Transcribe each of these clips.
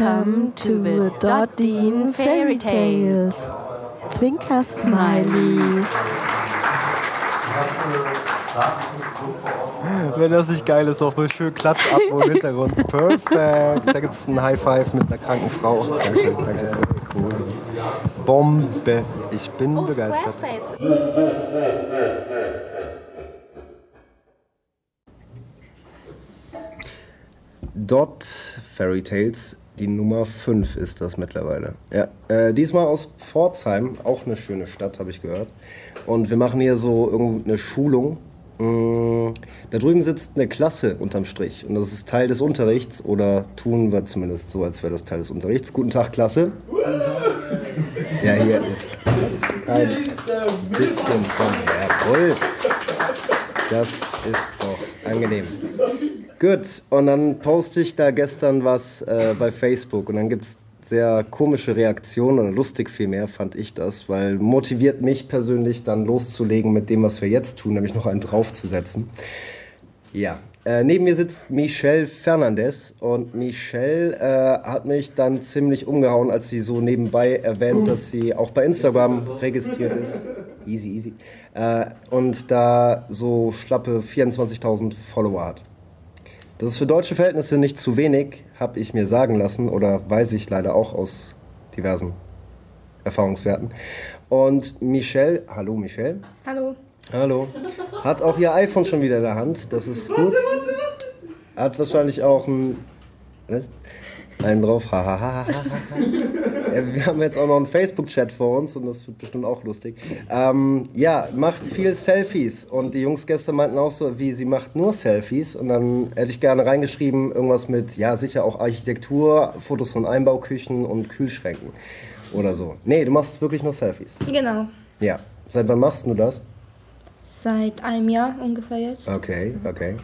Welcome to the Dot Dean Fairy Tales. Zwinker Smiley. Wenn das nicht geil ist, doch mal schön Klatsch ab im Hintergrund. Perfekt. Da gibt es einen High Five mit einer kranken Frau. Danke, danke. Cool. Bombe. Ich bin Oh, begeistert. Dot Fairy Tales, die Nummer 5 ist das mittlerweile. Ja, äh, diesmal aus Pforzheim, auch eine schöne Stadt, habe ich gehört. Und wir machen hier so irgendeine Schulung. Mm, Da drüben sitzt eine Klasse unterm Strich und das ist Teil des Unterrichts oder tun wir zumindest so, als wäre das Teil des Unterrichts. Guten Tag, Klasse. Ja, hier ist kein bisschen von Jawohl. Das ist doch angenehm. Gut, und dann poste ich da gestern was äh, bei Facebook und dann gibt es sehr komische Reaktionen oder lustig vielmehr, fand ich das, weil motiviert mich persönlich dann loszulegen mit dem, was wir jetzt tun, nämlich noch einen draufzusetzen. Ja, äh, neben mir sitzt Michelle Fernandez und Michelle äh, hat mich dann ziemlich umgehauen, als sie so nebenbei erwähnt, dass sie auch bei Instagram registriert ist. Easy, easy. Äh, und da so schlappe 24.000 Follower hat. Das ist für deutsche Verhältnisse nicht zu wenig, habe ich mir sagen lassen oder weiß ich leider auch aus diversen Erfahrungswerten. Und Michelle, hallo Michelle. Hallo. Hallo. Hat auch ihr iPhone schon wieder in der Hand. Das ist gut. Hat wahrscheinlich auch ein. Was? Einen drauf. Ha, ha, ha, ha. Ja, wir haben jetzt auch noch einen Facebook-Chat vor uns und das wird bestimmt auch lustig. Ähm, ja, macht viel Selfies. Und die Jungs gestern meinten auch so, wie sie macht nur Selfies. Und dann hätte ich gerne reingeschrieben, irgendwas mit, ja, sicher auch Architektur, Fotos von Einbauküchen und Kühlschränken. Oder so. Nee, du machst wirklich nur Selfies. Genau. Ja. Seit wann machst du das? Seit einem Jahr ungefähr jetzt. Okay, okay.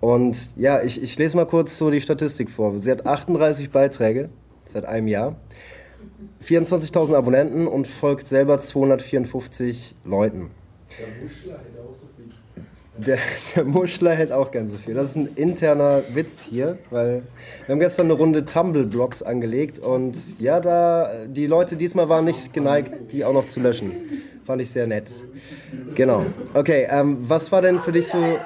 Und ja, ich, ich lese mal kurz so die Statistik vor. Sie hat 38 Beiträge seit einem Jahr, 24.000 Abonnenten und folgt selber 254 Leuten. Der, der Muschler hält auch ganz so viel. Das ist ein interner Witz hier, weil wir haben gestern eine Runde Tumble-Blocks angelegt und ja, da die Leute diesmal waren nicht geneigt, die auch noch zu löschen. Fand ich sehr nett. Genau. Okay, ähm, was war denn für dich so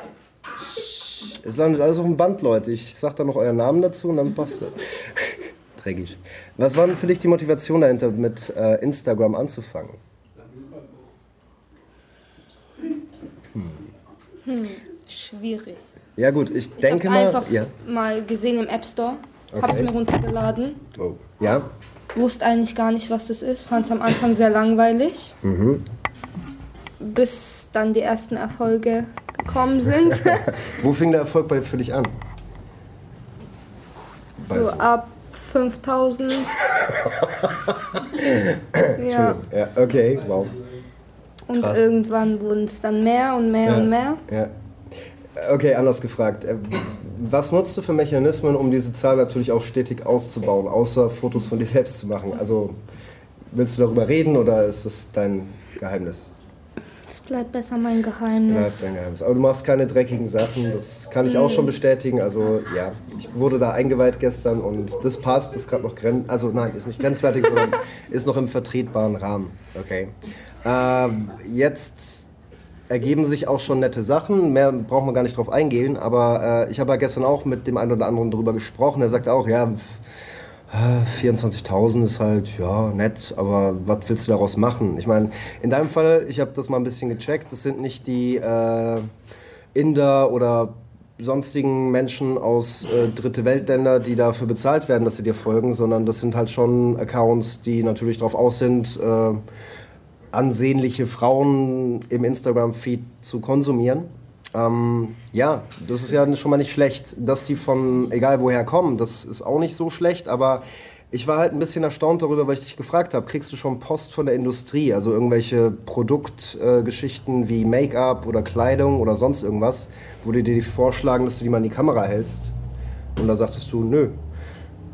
es landet alles auf dem Band, Leute. Ich sag dann noch euren Namen dazu und dann passt das. Dreckig. Was war denn für dich die Motivation dahinter, mit äh, Instagram anzufangen? Schwierig. Ja gut, ich Ich denke mal... einfach Ja. mal gesehen im App Store. Habe Okay. es mir runtergeladen. Oh. Ja? Wusste eigentlich gar nicht, was das ist. Fand es am Anfang sehr langweilig. Mhm. Bis dann die ersten Erfolge gekommen sind. Wo fing der Erfolg bei, für dich an? so Weiß- ab 5000. ja. Ja, okay, wow. Und krass. irgendwann wurden es dann mehr und mehr Ja. und mehr. Ja. Okay, anders gefragt. Äh, Was nutzt du für Mechanismen, um diese Zahl natürlich auch stetig auszubauen, außer Fotos von dir selbst zu machen? Also willst du darüber reden oder ist das dein Geheimnis? Es bleibt besser mein Bleibt Geheimnis. dein Geheimnis. Aber du machst keine dreckigen Sachen, das kann ich auch schon bestätigen. Also ja, ich wurde da eingeweiht gestern und das passt, ist gerade noch gren also nein, ist nicht grenzwertig, sondern ist noch im vertretbaren Rahmen. Okay. Ähm, jetzt ergeben sich auch schon nette Sachen. Mehr braucht man gar nicht drauf eingehen. Aber äh, ich habe ja gestern auch mit dem einen oder anderen drüber gesprochen. Er sagte auch, ja, pf, äh, 24.000 ist halt, ja, nett, aber was willst du daraus machen? Ich meine, in deinem Fall, ich habe das mal ein bisschen gecheckt, das sind nicht die äh, Inder oder sonstigen Menschen aus äh, dritte Weltländer, die dafür bezahlt werden, dass sie dir folgen, sondern das sind halt schon Accounts, die natürlich darauf aus sind, äh, ansehnliche Frauen im Instagram-Feed zu konsumieren. Ähm, ja, das ist ja schon mal nicht schlecht. Dass die von egal woher kommen, das ist auch nicht so schlecht, aber ich war halt ein bisschen erstaunt darüber, weil ich dich gefragt habe, kriegst du schon Post von der Industrie, also irgendwelche Produktgeschichten äh, wie Make-up oder Kleidung oder sonst irgendwas, wo die dir vorschlagen, dass du die mal in die Kamera hältst? Und da sagtest du, nö.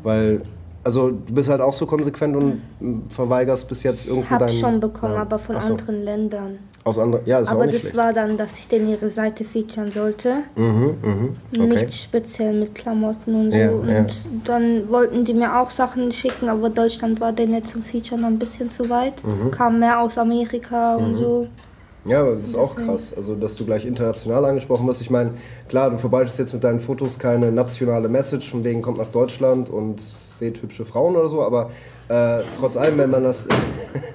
Weil, Also du bist halt auch so konsequent und mm, verweigerst bis jetzt Ich irgendwo habe deinen... schon bekommen, ja. aber von Ach so. anderen Ländern. Aus anderen... Ja, ist auch aber nicht das schlecht. war dann, dass ich denn ihre Seite featuren sollte. Mhm, mhm. Okay. Nicht speziell mit Klamotten und so. Ja, und ja. dann wollten die mir auch Sachen schicken, aber Deutschland war denen zum Feature noch ein bisschen zu weit. Mhm. Kam mehr aus Amerika und so. Ja, aber das ist auch krass, also dass du gleich international angesprochen wirst. Ich meine, klar, du verbreitest jetzt mit deinen Fotos keine nationale Message, von wegen kommt nach Deutschland und seht hübsche Frauen oder so, aber äh, trotz allem, wenn man das,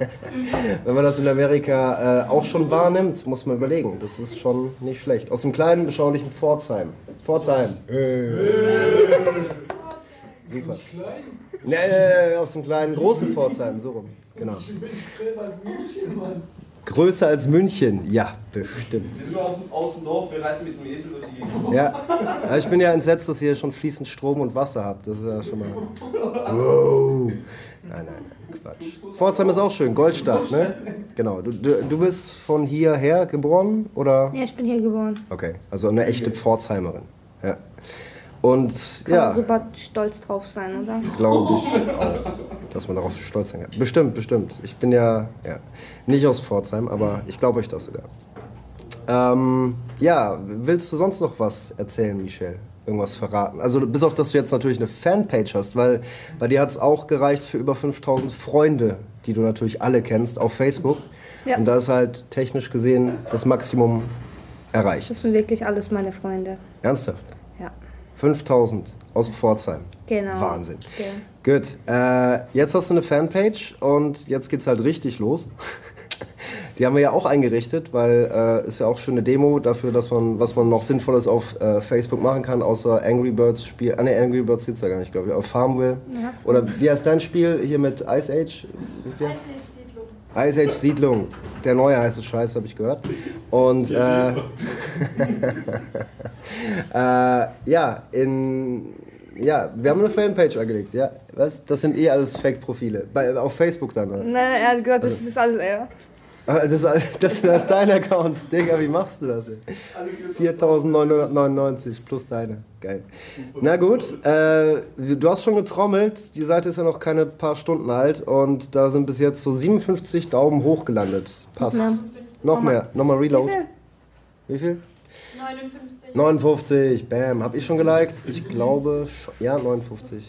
wenn man das in Amerika äh, auch schon wahrnimmt, muss man überlegen. Das ist schon nicht schlecht. Aus dem kleinen, beschaulichen Pforzheim. Pforzheim. Super. Nee, aus dem kleinen, großen Pforzheim, so rum. Genau. Größer als München, ja, bestimmt. Wir sind auf dem Außendorf, wir reiten mit dem Esel durch die Gegend. Ja, ich bin ja entsetzt, dass ihr schon fließend Strom und Wasser habt. Das ist ja schon mal. Wow. Nein, nein, nein, Quatsch. Pforzheim ist auch schön, Goldstadt, ne? Genau. Du, du, du bist von hierher geboren oder? Ja, ich bin hier geboren. Okay, also eine echte Pforzheimerin. Ja. Und Kann ja, super stolz drauf sein, oder? glaube ich auch, dass man darauf stolz sein kann. Bestimmt, bestimmt. Ich bin ja, ja nicht aus Pforzheim, aber ich glaube euch das sogar. Ähm, ja, willst du sonst noch was erzählen, Michelle? Irgendwas verraten? Also bis auf, dass du jetzt natürlich eine Fanpage hast, weil bei dir hat es auch gereicht für über 5000 Freunde, die du natürlich alle kennst, auf Facebook. Ja. Und da ist halt technisch gesehen das Maximum erreicht. Das sind wirklich alles meine Freunde. Ernsthaft? Ja, 5000 aus Pforzheim. genau. Wahnsinn. Ja. Gut, äh, jetzt hast du eine Fanpage und jetzt geht's halt richtig los. Die haben wir ja auch eingerichtet, weil äh, ist ja auch schon eine Demo dafür, dass man, was man noch Sinnvolles auf äh, Facebook machen kann, außer Angry Birds Spiel. Ah ne, Angry Birds gibt's ja gar nicht, glaube ich. Aber Farmville. Oder wie heißt dein Spiel hier mit Ice Age? Wie heißt? Ice Age Siedlung. Der neue heißt es Scheiß, habe ich gehört. Und äh, äh, ja, in ja, wir haben eine Fanpage angelegt, ja. Was? Das sind eh alles Fake-Profile. Bei- Auf Facebook dann, oder? Nein, er hat gesagt, das ist alles er. Ah, Das, das sind alles deine Accounts. Digga, wie machst du das? ey? 4.999 plus deine. Geil. Na gut, äh, du hast schon getrommelt. Die Seite ist ja noch keine paar Stunden alt und da sind bis jetzt so 57 Daumen hoch gelandet. Passt. Noch mehr. Nochmal Reload. viel? Wie viel? 59. 59, bam. Hab ich schon geliked? Ich glaube, schon. ja, 59.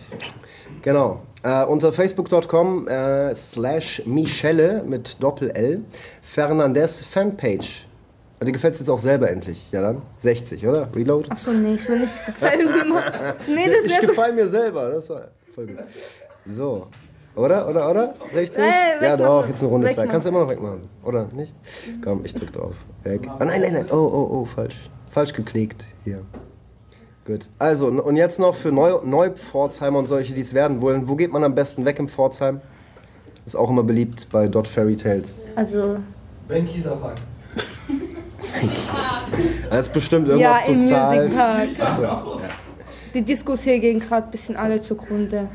Genau. Äh, unter facebook.com äh, slash Michelle mit Doppel-L Fernandez Fanpage. Die gefällt jetzt auch selber endlich. Ja dann? 60, oder? Reload? Achso, nee, ich will nicht gefallen mir mal. Nee, das ich ist gefall mir selber. Das war voll gut. So. Oder? Oder? Oder? 60? Ey, ja doch, jetzt eine Runde Zeit. Kannst du immer noch wegmachen. Oder nicht? Komm, ich drück drauf. Weg. Oh nein, nein, nein. Oh, oh, oh, falsch. Falsch geklickt. Hier. Gut. Also, und jetzt noch für Neu Neupforzheimer und solche, die es werden wollen. Wo geht man am besten weg im Pforzheim? Ist auch immer beliebt bei Dot Fairy Tales. Also, Ben Kieserpark. Das ist bestimmt irgendwas ja, im total. Music Park. Die Diskos hier gehen gerade ein bisschen alle zugrunde.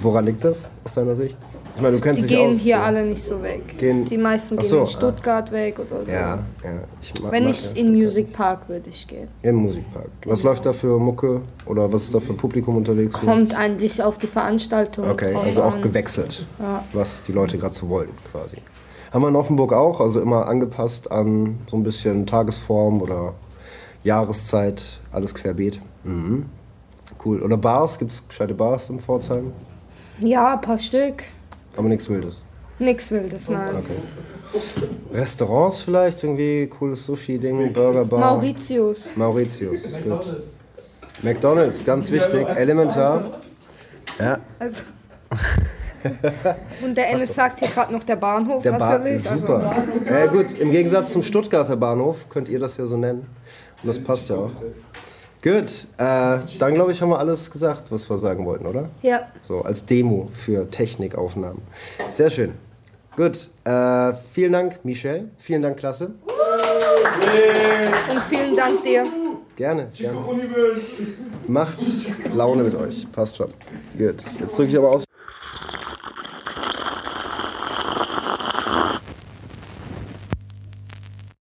Woran liegt das aus deiner Sicht? Ich meine, du kennst Die dich gehen aus. hier so. alle nicht so weg. Gehen- die meisten gehen so, in ah. Stuttgart weg oder so. Ja, ja. Ich mag, Wenn mag ich in. Music Park würde ich gehen. Im Musikpark. Was läuft da für Mucke oder was ist da für Publikum unterwegs? Kommt eigentlich auf die Veranstaltung Okay, also auch an. gewechselt, Ja. was die Leute gerade so wollen quasi. Haben wir in Offenburg auch, also immer angepasst an so ein bisschen Tagesform oder Jahreszeit, alles querbeet. Mhm. Cool. Oder Bars, gibt es gescheite Bars in Pforzheim? Ja, ein paar Stück. Aber nichts Wildes. Nix Wildes, nein. Okay. Restaurants vielleicht, irgendwie cooles Sushi-Ding, Burgerbar. Mauritius. Mauritius, gut. McDonalds. McDonalds, ganz wichtig, elementar. Ja, Also. Und der Ennis sagt hier gerade noch der Bahnhof Der Bahnhof natürlich. ist also- super. Ja, gut, im Gegensatz zum Stuttgarter Bahnhof könnt ihr das ja so nennen. Und das passt ja auch. Gut, äh, dann glaube ich, haben wir alles gesagt, was wir sagen wollten, oder? Ja, So, als Demo für Technikaufnahmen. Sehr schön. Gut, äh, vielen Dank, Michelle. Vielen Dank, Klasse. und vielen Dank dir. Gerne, gerne. Macht Laune mit euch. Passt schon. Gut, jetzt drücke ich aber aus.